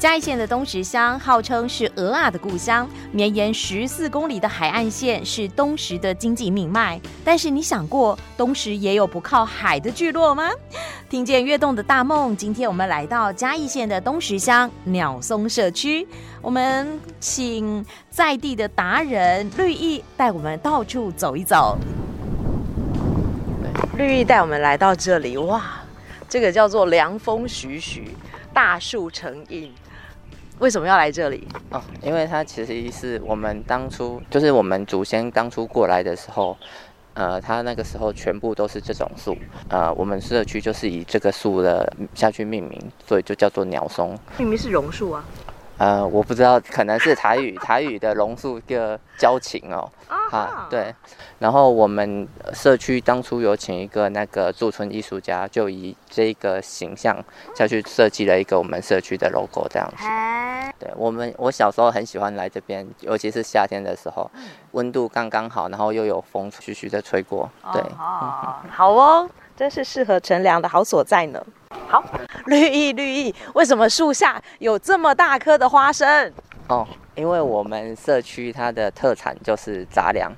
嘉义县的东石乡号称是鹅啊的故乡，绵延十四公里的海岸线是东石的经济命脉。但是你想过东石也有不靠海的聚落吗？听见跃动的大梦，今天我们来到嘉义县的东石乡鸟松社区，我们请在地的达人绿意带我们到处走一走。绿意带我们来到这里，哇，这个叫做凉风徐徐，大树成荫。为什么要来这里？哦，因为它其实是我们当初，就是我们祖先当初过来的时候，呃，它那个时候全部都是这种树，呃，我们社区就是以这个树的下去命名，所以就叫做鸟松。明明是榕树啊。呃，我不知道，可能是台语，台语的榕树一个交情哦。啊，对。然后我们社区当初有请一个那个驻村艺术家，就以这个形象下去设计了一个我们社区的 logo，这样子。对，我们，我小时候很喜欢来这边，尤其是夏天的时候，温度刚刚好，然后又有风徐徐的吹过。对，好哦，真是适合乘凉的好所在呢。好，绿意绿意，为什么树下有这么大棵的花生？哦，因为我们社区它的特产就是杂粮，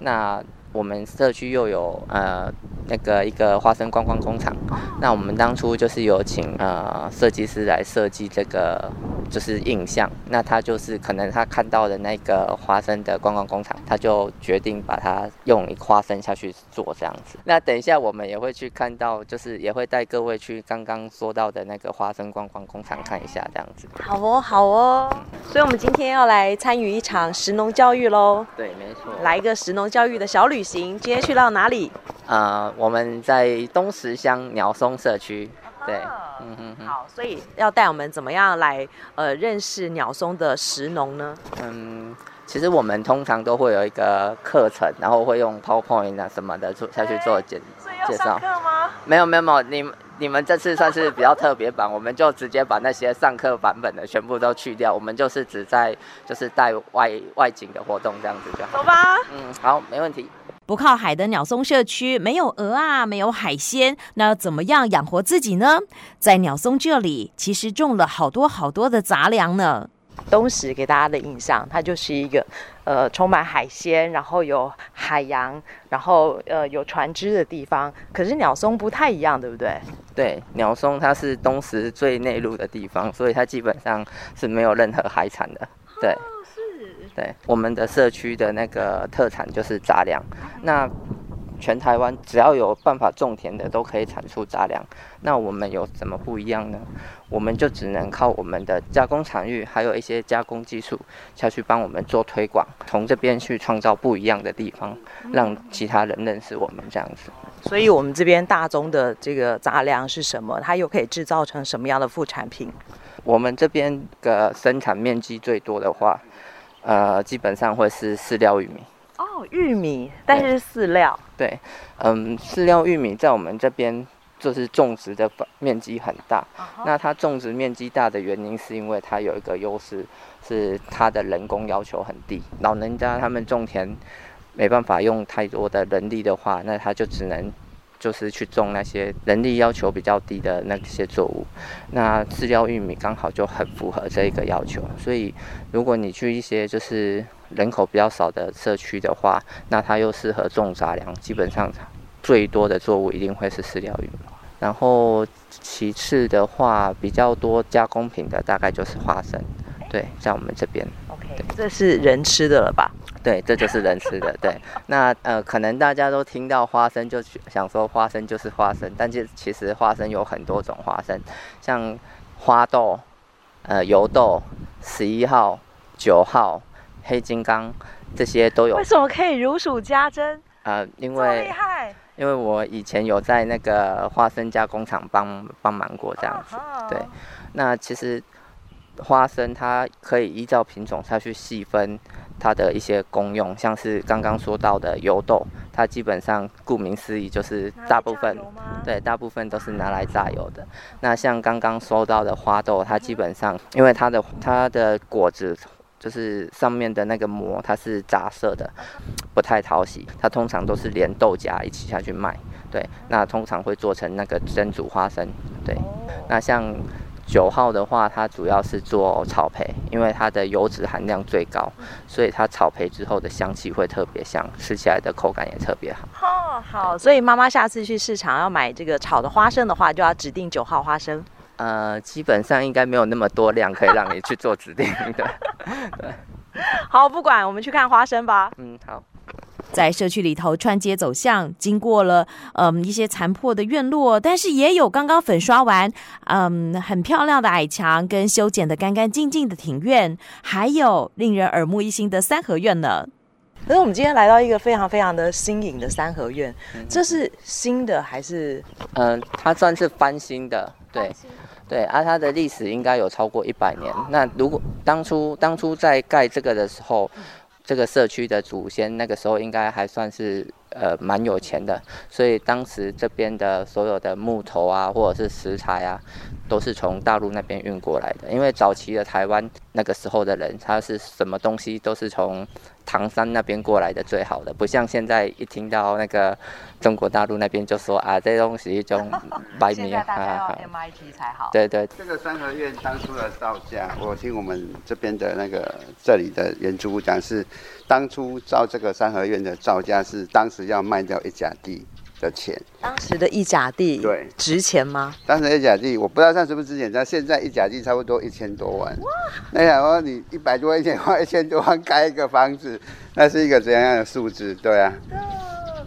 那我们社区又有呃那个一个花生观光工厂，那我们当初就是有请呃设计师来设计这个。就是印象，那他就是可能他看到的那个花生的观光工厂，他就决定把它用花生下去做这样子。那等一下我们也会去看到，就是也会带各位去刚刚说到的那个花生观光工厂看一下这样子。好哦，好哦。所以我们今天要来参与一场食农教育喽。对，没错。来一个食农教育的小旅行，今天去到哪里？呃，我们在东石乡鸟松社区。对，嗯哼哼，好，所以要带我们怎么样来呃认识鸟松的石农呢？嗯，其实我们通常都会有一个课程，然后会用 PowerPoint 啊什么的做下去做简介绍。没有没有没有，你你们这次算是比较特别版，我们就直接把那些上课版本的全部都去掉，我们就是只在就是带外外景的活动这样子就好。走吧。嗯，好，没问题。不靠海的鸟松社区没有鹅啊，没有海鲜，那怎么样养活自己呢？在鸟松这里，其实种了好多好多的杂粮呢。东石给大家的印象，它就是一个呃充满海鲜，然后有海洋，然后呃有船只的地方。可是鸟松不太一样，对不对？对，鸟松它是东石最内陆的地方，所以它基本上是没有任何海产的。对。对，我们的社区的那个特产就是杂粮。那全台湾只要有办法种田的，都可以产出杂粮。那我们有什么不一样呢？我们就只能靠我们的加工场域，还有一些加工技术下去帮我们做推广，从这边去创造不一样的地方，让其他人认识我们这样子。所以，我们这边大宗的这个杂粮是什么？它又可以制造成什么样的副产品？我们这边的生产面积最多的话。呃，基本上会是饲料玉米哦，玉米，但是是饲料。对，嗯，饲料玉米在我们这边就是种植的面积很大。Uh huh. 那它种植面积大的原因，是因为它有一个优势，是它的人工要求很低。老人家他们种田没办法用太多的人力的话，那他就只能。就是去种那些人力要求比较低的那些作物，那饲料玉米刚好就很符合这一个要求。所以，如果你去一些就是人口比较少的社区的话，那它又适合种杂粮，基本上最多的作物一定会是饲料玉米。然后其次的话，比较多加工品的大概就是花生。对，在我们这边。OK，这是人吃的了吧？对，这就是人吃的。对，那呃，可能大家都听到花生就想说花生就是花生，但是其实花生有很多种花生，像花豆、呃油豆、十一号、九号、黑金刚这些都有。为什么可以如数家珍？呃，因为厉害，因为我以前有在那个花生加工厂帮帮忙过这样子。对，那其实花生它可以依照品种下去细分。它的一些功用，像是刚刚说到的油豆，它基本上顾名思义就是大部分，对，大部分都是拿来榨油的。那像刚刚说到的花豆，它基本上因为它的它的果子就是上面的那个膜它是杂色的，不太讨喜。它通常都是连豆荚一起下去卖。对，那通常会做成那个蒸煮花生。对，那像九号的话，它主要是做草培，因为它的油脂含量最高，所以它草培之后的香气会特别香，吃起来的口感也特别好。哦，好，所以妈妈下次去市场要买这个炒的花生的话，就要指定九号花生。呃，基本上应该没有那么多量可以让你去做指定的。对，好，不管，我们去看花生吧。嗯，好。在社区里头穿街走巷，经过了嗯一些残破的院落，但是也有刚刚粉刷完嗯很漂亮的矮墙，跟修剪的干干净净的庭院，还有令人耳目一新的三合院呢。可是我们今天来到一个非常非常的新颖的三合院，嗯、这是新的还是？嗯，它算是翻新的，对对，而、啊、它的历史应该有超过一百年。那如果当初当初在盖这个的时候。这个社区的祖先那个时候应该还算是呃蛮有钱的，所以当时这边的所有的木头啊，或者是石材啊，都是从大陆那边运过来的。因为早期的台湾那个时候的人，他是什么东西都是从。唐山那边过来的最好的，不像现在一听到那个中国大陆那边就说啊，这东西就白米啊，啊，MIT 才好。对对，这个三合院当初的造价，我听我们这边的那个这里的原住讲是，当初造这个三合院的造价是当时要卖掉一甲地。的钱，当时的一甲地对值钱吗？当时一甲地我不知道它是不是值钱，但现在一甲地差不多一千多万。哇！那想说你一百多一千花一千多万盖一个房子，那是一个怎样的数字？对啊。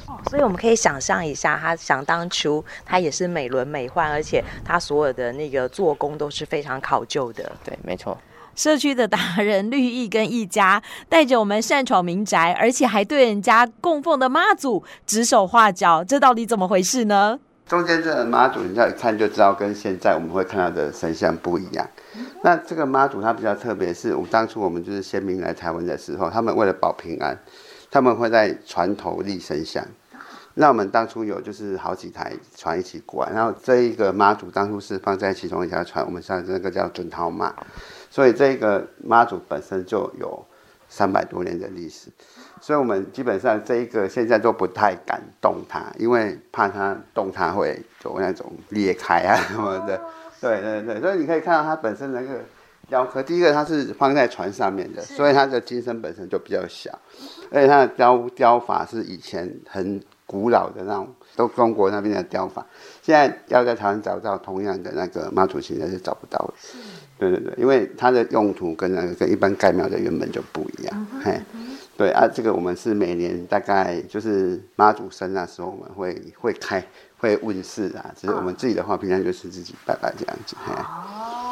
哦，所以我们可以想象一下，他想当初他也是美轮美奂，而且他所有的那个做工都是非常考究的。对，没错。社区的达人绿意跟一家 带着我们擅闯民宅，而且还对人家供奉的妈祖指手画脚，这到底怎么回事呢？中间这个妈祖，你再看就知道，跟现在我们会看到的神像不一样。那这个妈祖它比较特别，是我们当初我们就是先民来台湾的时候，他们为了保平安，他们会在船头立神像。那我们当初有就是好几台船一起过来，然后这一个妈祖当初是放在其中一条船，我们上那个叫准涛妈。所以这个妈祖本身就有三百多年的历史，所以我们基本上这一个现在都不太敢动它，因为怕它动它会有那种裂开啊什么的。对对对，所以你可以看到它本身那个雕刻，第一个它是放在船上面的，所以它的金身本身就比较小，而且它的雕雕法是以前很古老的那种，都中国那边的雕法，现在要在台湾找到同样的那个妈祖，现在是找不到的。对对对，因为它的用途跟那个跟一般盖庙的原本就不一样，嘿，对啊，这个我们是每年大概就是妈祖生那时候我们会会开会问世啊，只是我们自己的话平常就是自己拜拜这样子，嘿。哦。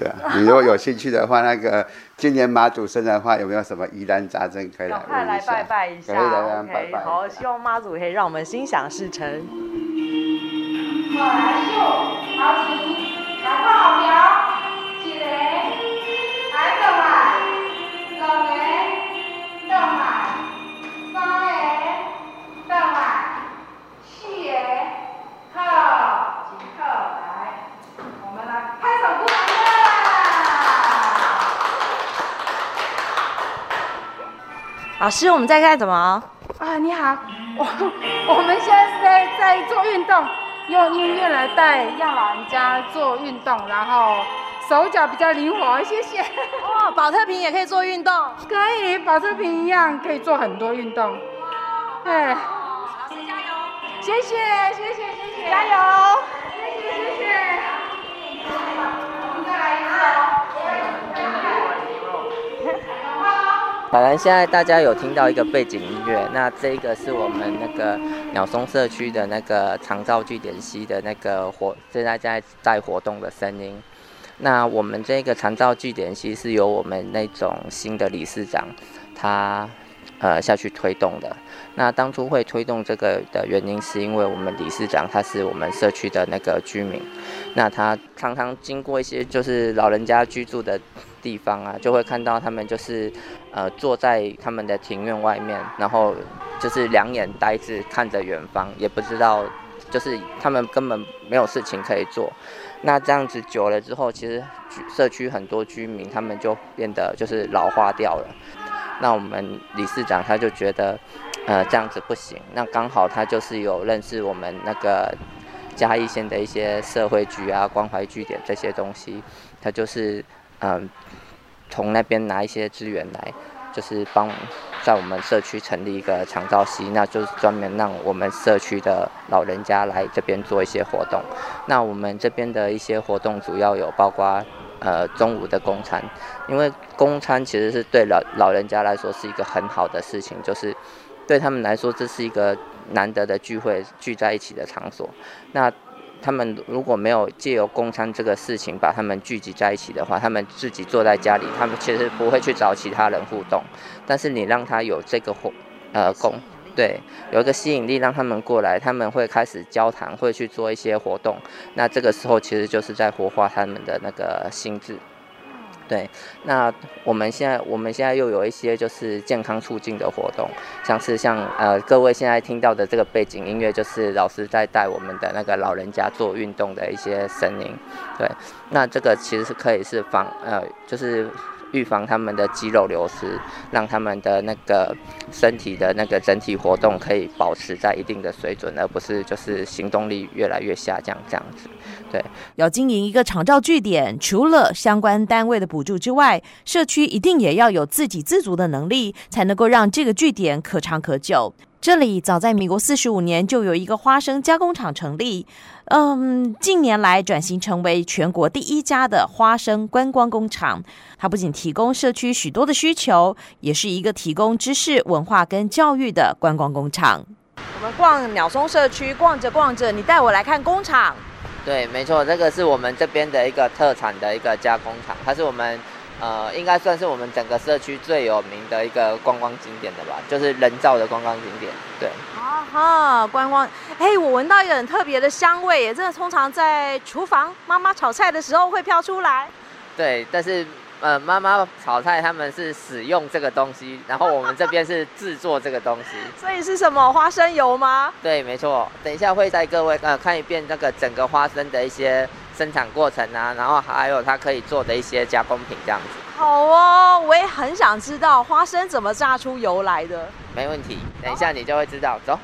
对啊，你如果有兴趣的话，那个今年妈祖生的话，有没有什么疑难杂症可以来问一下？快来拜拜一下。可以来拜拜。好，希望妈祖可以让我们心想事成。好，来秀，好老师，我们在干什么？啊，你好，我我们现在是在在做运动，用音乐来带让老人家做运动，然后手脚比较灵活。谢谢。哇，保特瓶也可以做运动？可以，保特瓶一样可以做很多运动。哇，对。老师加油！谢谢，谢谢，谢谢，加油！本来现在大家有听到一个背景音乐，那这个是我们那个鸟松社区的那个长照据点 C 的那个活，现在在在活动的声音。那我们这个长照据点 C 是由我们那种新的理事长他呃下去推动的。那当初会推动这个的原因，是因为我们理事长他是我们社区的那个居民，那他常常经过一些就是老人家居住的地方啊，就会看到他们就是。呃，坐在他们的庭院外面，然后就是两眼呆滞看着远方，也不知道就是他们根本没有事情可以做。那这样子久了之后，其实社区很多居民他们就变得就是老化掉了。那我们理事长他就觉得，呃，这样子不行。那刚好他就是有认识我们那个嘉义县的一些社会局啊、关怀据点这些东西，他就是嗯、从那边拿一些资源来，就是帮。在我们社区成立一个长照系，那就是专门让我们社区的老人家来这边做一些活动。那我们这边的一些活动主要有包括，呃，中午的公餐，因为公餐其实是对老老人家来说是一个很好的事情，就是对他们来说这是一个难得的聚会，聚在一起的场所。那他们如果没有借由公餐这个事情把他们聚集在一起的话，他们自己坐在家里，他们其实不会去找其他人互动。但是你让他有这个活，呃，公，对，有一个吸引力让他们过来，他们会开始交谈，会去做一些活动。那这个时候其实就是在活化他们的那个心智。对，那我们现在我们现在又有一些就是健康促进的活动，像是像呃各位现在听到的这个背景音乐，就是老师在带我们的那个老人家做运动的一些声音。对，那这个其实是可以是防呃就是。预防他们的肌肉流失，让他们的那个身体的那个整体活动可以保持在一定的水准，而不是就是行动力越来越下降这样子。对，要经营一个长照据点，除了相关单位的补助之外，社区一定也要有自给自足的能力，才能够让这个据点可长可久。这里早在民国四十五年就有一个花生加工厂成立，嗯，近年来转型成为全国第一家的花生观光工厂。它不仅提供社区许多的需求，也是一个提供知识、文化跟教育的观光工厂。我们逛鸟松社区，逛着逛着，你带我来看工厂。对，没错，这个是我们这边的一个特产的一个加工厂，它是我们。呃，应该算是我们整个社区最有名的一个观光景点的吧，就是人造的观光景点。对，啊哈，观光，哎，我闻到一个很特别的香味，也真的通常在厨房妈妈炒菜的时候会飘出来。对，但是呃，妈妈炒菜他们是使用这个东西，然后我们这边是制作这个东西。所以是什么？花生油吗？对，没错。等一下会带各位呃看一遍那个整个花生的一些。生产过程啊，然后还有它可以做的一些加工品这样子。好哦，我也很想知道花生怎么榨出油来的。没问题，等一下你就会知道。走。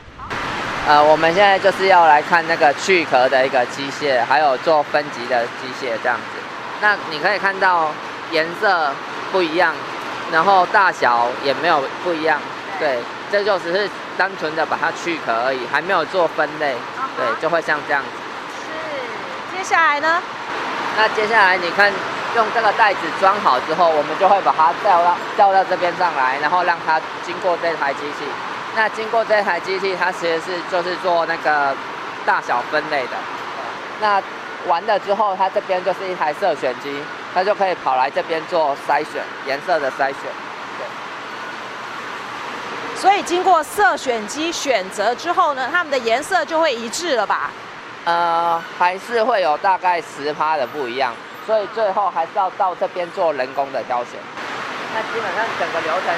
呃，我们现在就是要来看那个去壳的一个机械，还有做分级的机械这样子。那你可以看到颜色不一样，然后大小也没有不一样。对，这就只是单纯的把它去壳而已，还没有做分类。对，就会像这样子。接下来呢？那接下来你看，用这个袋子装好之后，我们就会把它吊到吊到这边上来，然后让它经过这台机器。那经过这台机器，它其实是就是做那个大小分类的。那完了之后，它这边就是一台色选机，它就可以跑来这边做筛选颜色的筛选。对。所以经过色选机选择之后呢，它们的颜色就会一致了吧？呃，还是会有大概十趴的不一样，所以最后还是要到这边做人工的挑选。那基本上整个流程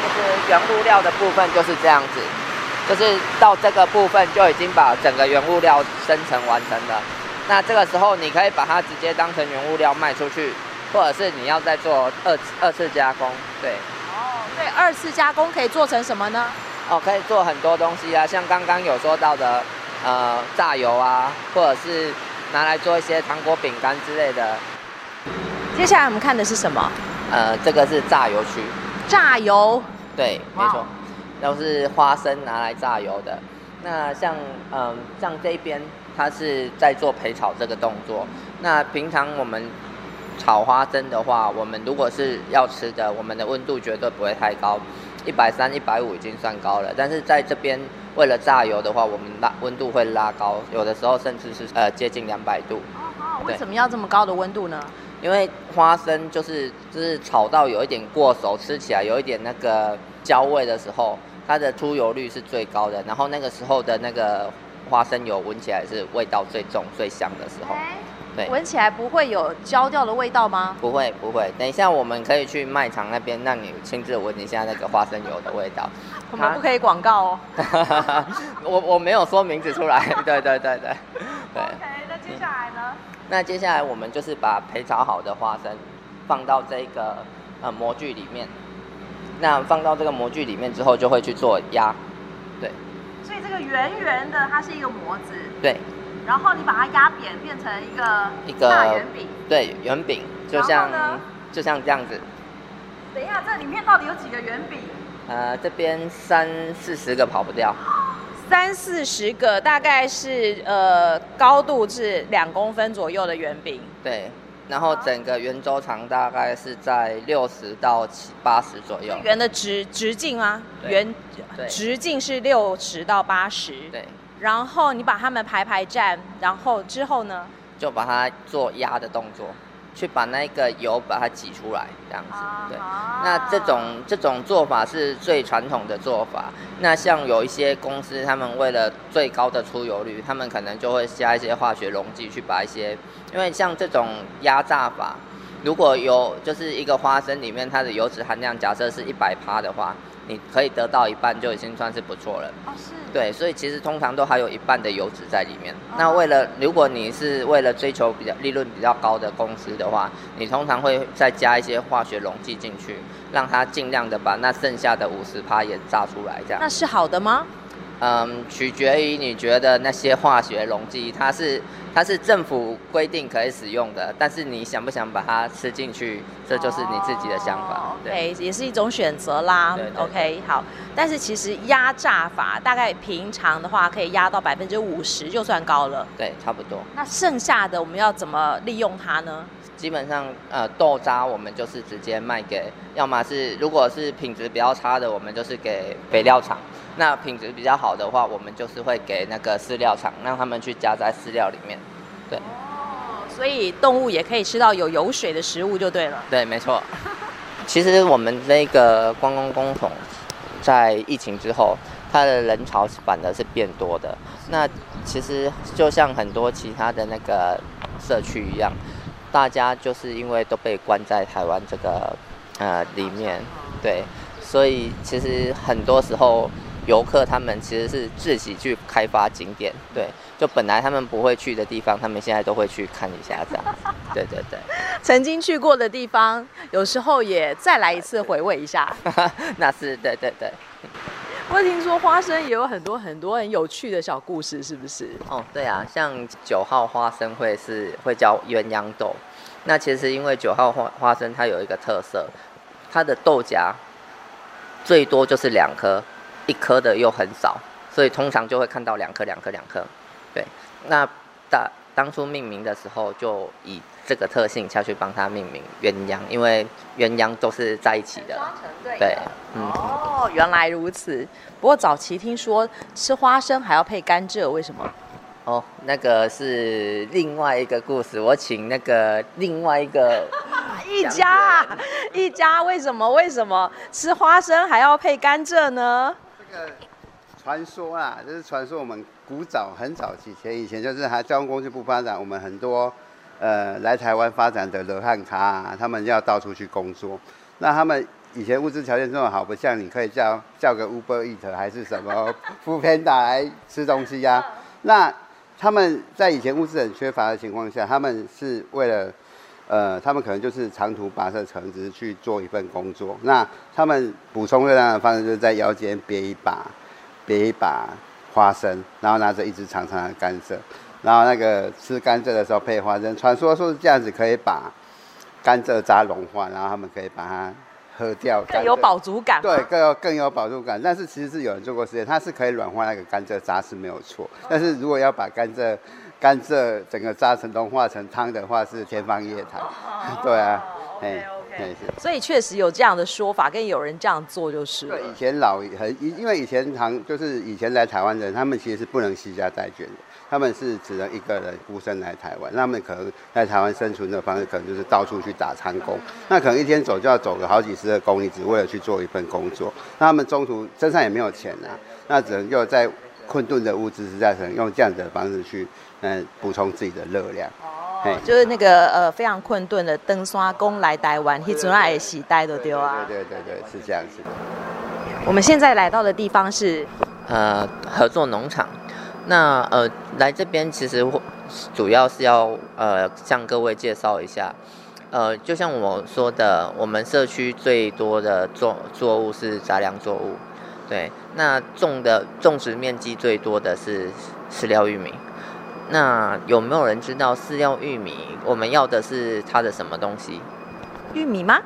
就是原物料的部分就是这样子，就是到这个部分就已经把整个原物料生成完成了。那这个时候你可以把它直接当成原物料卖出去，或者是你要再做二二次加工。对。哦，对，二次加工可以做成什么呢？哦，可以做很多东西啊，像刚刚有说到的。呃，榨油啊，或者是拿来做一些糖果、饼干之类的。接下来我们看的是什么？呃，这个是榨油区。榨油。对，没错，都是花生拿来榨油的。那像，嗯、呃，像这边，它是在做焙炒这个动作。那平常我们炒花生的话，我们如果是要吃的，我们的温度绝对不会太高，一百三、一百五已经算高了。但是在这边。为了榨油的话，我们拉温度会拉高，有的时候甚至是呃接近两百度。哦，为什么要这么高的温度呢？因为花生就是就是炒到有一点过熟，吃起来有一点那个焦味的时候，它的出油率是最高的。然后那个时候的那个花生油闻起来是味道最重、最香的时候。对，闻起来不会有焦掉的味道吗？不会不会，等一下我们可以去卖场那边，让你亲自闻一下那个花生油的味道。我们不可以广告哦。我我没有说名字出来，对对对对对。OK，那接下来呢？那接下来我们就是把培炒好的花生放到这个呃模具里面。那放到这个模具里面之后，就会去做压。对。所以这个圆圆的，它是一个模子。对。然后你把它压扁，变成一个一个大圆饼。对，圆饼就像就像这样子。等一下，这里面到底有几个圆饼？呃，这边三四十个跑不掉。三四十个，大概是呃高度是两公分左右的圆饼。对，然后整个圆周长大概是在六十到七八十左右。圆的直直径吗？圆直径是六十到八十。对。然后你把它们排排站，然后之后呢？就把它做压的动作，去把那个油把它挤出来，这样子。对。那这种这种做法是最传统的做法。那像有一些公司，他们为了最高的出油率，他们可能就会加一些化学溶剂去把一些，因为像这种压榨法，如果有就是一个花生里面它的油脂含量假设是一百趴的话。你可以得到一半就已经算是不错了。哦，是。对，所以其实通常都还有一半的油脂在里面。那为了，如果你是为了追求比较利润比较高的公司的话，你通常会再加一些化学溶剂进去，让它尽量的把那剩下的五十趴也榨出来，这样。那是好的吗？嗯，取决于你觉得那些化学溶剂，它是它是政府规定可以使用的，但是你想不想把它吃进去，这就是你自己的想法。对，也是一种选择啦。对对对 OK，好。但是其实压榨法大概平常的话可以压到百分之五十就算高了。对，差不多。那剩下的我们要怎么利用它呢？基本上，呃，豆渣我们就是直接卖给，要么是如果是品质比较差的，我们就是给肥料厂。那品质比较好的话，我们就是会给那个饲料厂，让他们去加在饲料里面。对。哦，所以动物也可以吃到有油水的食物就对了。对，没错。其实我们那个观光工桶在疫情之后，它的人潮反而是变多的。那其实就像很多其他的那个社区一样，大家就是因为都被关在台湾这个呃里面，对，所以其实很多时候。游客他们其实是自己去开发景点，对，就本来他们不会去的地方，他们现在都会去看一下，这样，对对对。曾经去过的地方，有时候也再来一次回味一下。那是对对对。我听说花生也有很多很多很有趣的小故事，是不是？哦，对啊，像九号花生会是会叫鸳鸯豆，那其实因为九号花花生它有一个特色，它的豆荚最多就是两颗。一颗的又很少，所以通常就会看到两颗、两颗、两颗。对，那大当初命名的时候，就以这个特性下去帮它命名鸳鸯，因为鸳鸯都是在一起的。对，对，嗯。哦，原来如此。不过早期听说吃花生还要配甘蔗，为什么？哦，那个是另外一个故事，我请那个另外一个 一家一家为什么为什么吃花生还要配甘蔗呢？传说啊，就是传说我们古早很早以前，以前就是还交通工具不发展，我们很多呃来台湾发展的罗汉卡啊，他们要到处去工作。那他们以前物质条件这么好，不像你可以叫叫个 Uber Eat 还是什么 Foodpanda 来吃东西呀、啊。那他们在以前物质很缺乏的情况下，他们是为了呃，他们可能就是长途跋涉城市去做一份工作。那他们补充热量的方式就是在腰间别一把。别一把花生，然后拿着一支长长的甘蔗，然后那个吃甘蔗的时候配花生。传说说是这样子可以把甘蔗渣融化，然后他们可以把它喝掉，更有饱足感。对，更有更有饱足感。但是其实是有人做过实验，它是可以软化那个甘蔗渣是没有错。但是如果要把甘蔗甘蔗整个渣成融化成汤的话，是天方夜谭。对啊，哎。所以确实有这样的说法，跟有人这样做就是。对，以前老很，因为以前常就是以前来台湾人，他们其实是不能携家带眷的，他们是只能一个人孤身来台湾，那他们可能在台湾生存的方式，可能就是到处去打餐工，那可能一天走就要走个好几十个公里，只为了去做一份工作。那他们中途身上也没有钱啊，那只能又在困顿的物质实在，只能用这样子的方式去嗯补充自己的热量。哦就是那个呃非常困顿的登山工来台湾，迄阵也是待都对啊。对对对对，是这样子。我们现在来到的地方是呃合作农场。那呃来这边其实主要是要呃向各位介绍一下，呃就像我说的，我们社区最多的作作物是杂粮作物，对，那种的种植面积最多的是饲料玉米。那有没有人知道饲料玉米我们要的是它的什么东西？玉米吗？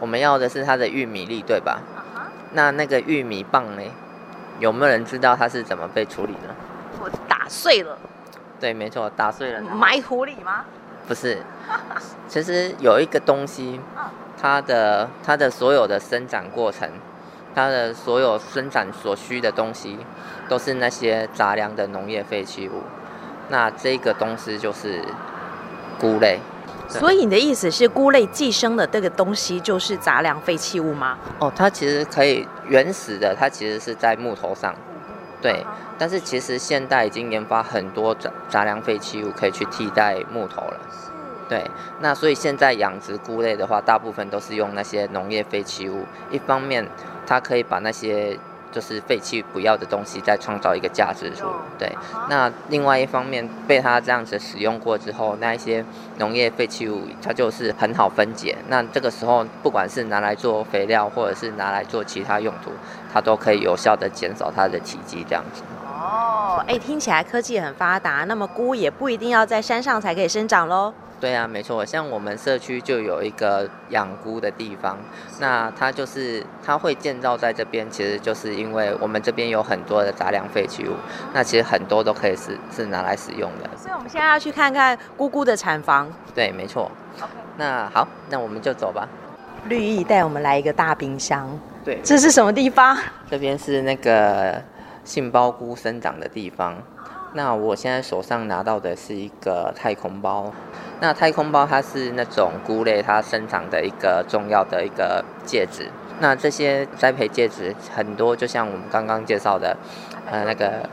我们要的是它的玉米粒，对吧？Uh huh. 那那个玉米棒呢？有没有人知道它是怎么被处理的？我打碎了。对，没错，打碎了。埋土里吗？不是，其实有一个东西，它的它的所有的生长过程，它的所有生长所需的东西，都是那些杂粮的农业废弃物。那这个东西就是菇类，所以你的意思是菇类寄生的这个东西就是杂粮废弃物吗？哦，它其实可以原始的，它其实是在木头上，对。但是其实现代已经研发很多杂杂粮废弃物可以去替代木头了，对。那所以现在养殖菇类的话，大部分都是用那些农业废弃物，一方面它可以把那些。就是废弃不要的东西，再创造一个价值出。对，那另外一方面被它这样子使用过之后，那一些农业废弃物它就是很好分解。那这个时候，不管是拿来做肥料，或者是拿来做其他用途，它都可以有效的减少它的体积，这样子。哦，哎，听起来科技很发达，那么菇也不一定要在山上才可以生长喽。对啊，没错，像我们社区就有一个养菇的地方，那它就是它会建造在这边，其实就是因为我们这边有很多的杂粮废弃物，那其实很多都可以是是拿来使用的。所以我们现在要去看看菇菇的产房。对，没错。那好，那我们就走吧。绿意带我们来一个大冰箱。对，这是什么地方？这边是那个杏鲍菇生长的地方。那我现在手上拿到的是一个太空包。那太空包它是那种菇类它生长的一个重要的一个介质。那这些栽培介质很多，就像我们刚刚介绍的，呃，那个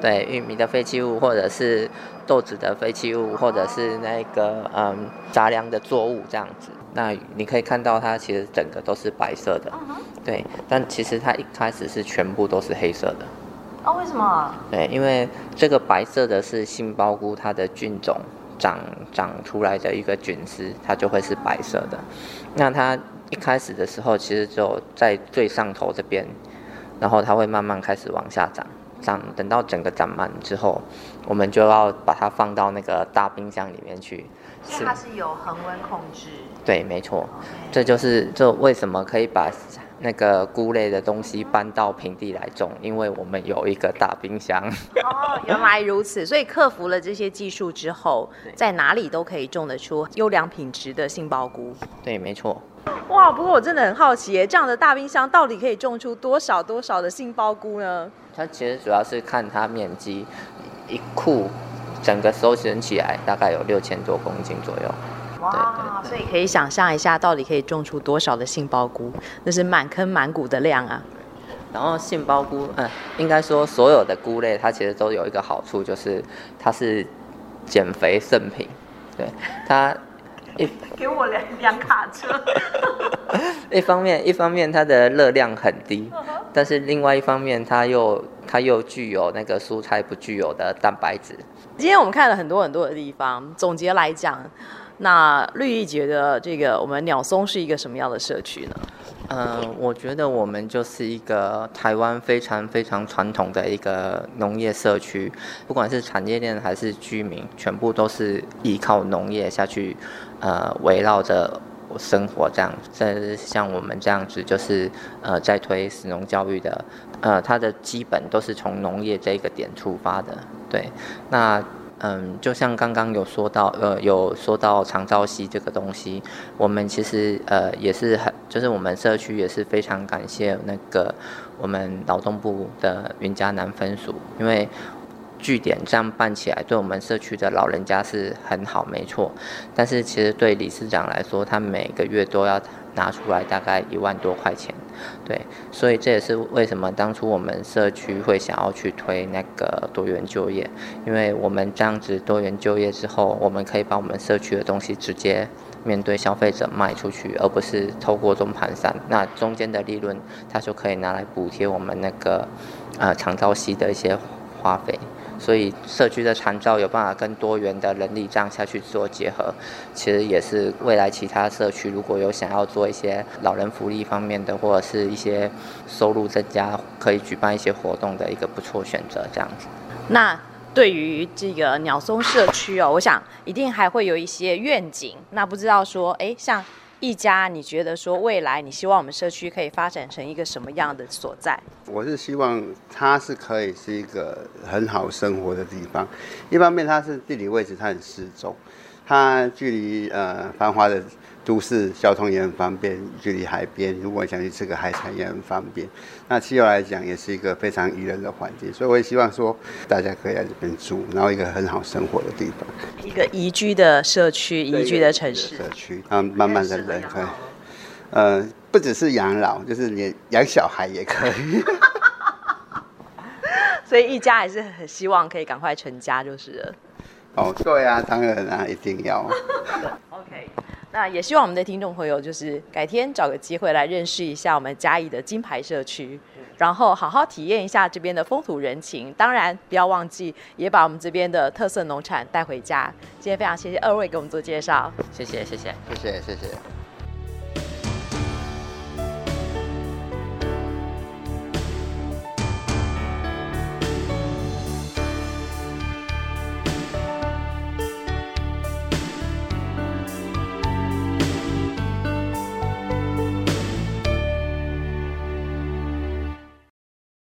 对玉米的废弃物，或者是豆子的废弃物，或者是那个嗯杂粮的作物这样子。那你可以看到它其实整个都是白色的，对，但其实它一开始是全部都是黑色的。哦，为什么？对，因为这个白色的是杏鲍菇它的菌种。长长出来的一个菌丝，它就会是白色的。那它一开始的时候，其实只有在最上头这边，然后它会慢慢开始往下长，长等到整个长满之后，我们就要把它放到那个大冰箱里面去。是它是有恒温控制。对，没错，这就是这为什么可以把。那个菇类的东西搬到平地来种，因为我们有一个大冰箱。哦，原来如此，所以克服了这些技术之后，在哪里都可以种得出优良品质的杏鲍菇。对，没错。哇，不过我真的很好奇耶，这样的大冰箱到底可以种出多少多少的杏鲍菇呢？它其实主要是看它面积，一库整个收集起来大概有六千多公斤左右。哇，所以可以想象一下，到底可以种出多少的杏鲍菇？那是满坑满谷的量啊！然后杏鲍菇，嗯，应该说所有的菇类，它其实都有一个好处，就是它是减肥圣品。对，它一 给我两两卡车。一方面，一方面它的热量很低，但是另外一方面，它又它又具有那个蔬菜不具有的蛋白质。今天我们看了很多很多的地方，总结来讲。那绿意觉得这个我们鸟松是一个什么样的社区呢？嗯、呃，我觉得我们就是一个台湾非常非常传统的一个农业社区，不管是产业链还是居民，全部都是依靠农业下去，呃，围绕着生活这样。这像我们这样子，就是呃，在推食农教育的，呃，它的基本都是从农业这个点出发的。对，那。嗯，就像刚刚有说到，呃，有说到长照系这个东西，我们其实呃也是很，就是我们社区也是非常感谢那个我们劳动部的云嘉南分署，因为据点这样办起来，对我们社区的老人家是很好，没错。但是其实对理事长来说，他每个月都要拿出来大概一万多块钱。对，所以这也是为什么当初我们社区会想要去推那个多元就业，因为我们这样子多元就业之后，我们可以把我们社区的东西直接面对消费者卖出去，而不是透过中盘商，那中间的利润，它就可以拿来补贴我们那个呃长照系的一些花费。所以社区的长照有办法跟多元的人力这样下去做结合，其实也是未来其他社区如果有想要做一些老人福利方面的，或者是一些收入增加，可以举办一些活动的一个不错选择。这样子。那对于这个鸟松社区哦，我想一定还会有一些愿景。那不知道说，哎，像。一家，你觉得说未来你希望我们社区可以发展成一个什么样的所在？我是希望它是可以是一个很好生活的地方。一方面，它是地理位置，它很适中，它距离呃繁华的。都市交通也很方便，距离海边，如果想去吃个海产也很方便。那气候来讲，也是一个非常宜人的环境，所以我也希望说，大家可以在这边住，然后一个很好生活的地方，一个宜居的社区，宜居的城市。社区，啊，慢慢的人可以，呃，不只是养老，就是你养小孩也可以。所以一家还是很希望可以赶快成家，就是了。哦，对啊，当然啊，一定要。OK。那也希望我们的听众朋友，就是改天找个机会来认识一下我们嘉义的金牌社区，然后好好体验一下这边的风土人情。当然，不要忘记也把我们这边的特色农产带回家。今天非常谢谢二位给我们做介绍，谢谢谢谢谢谢谢谢。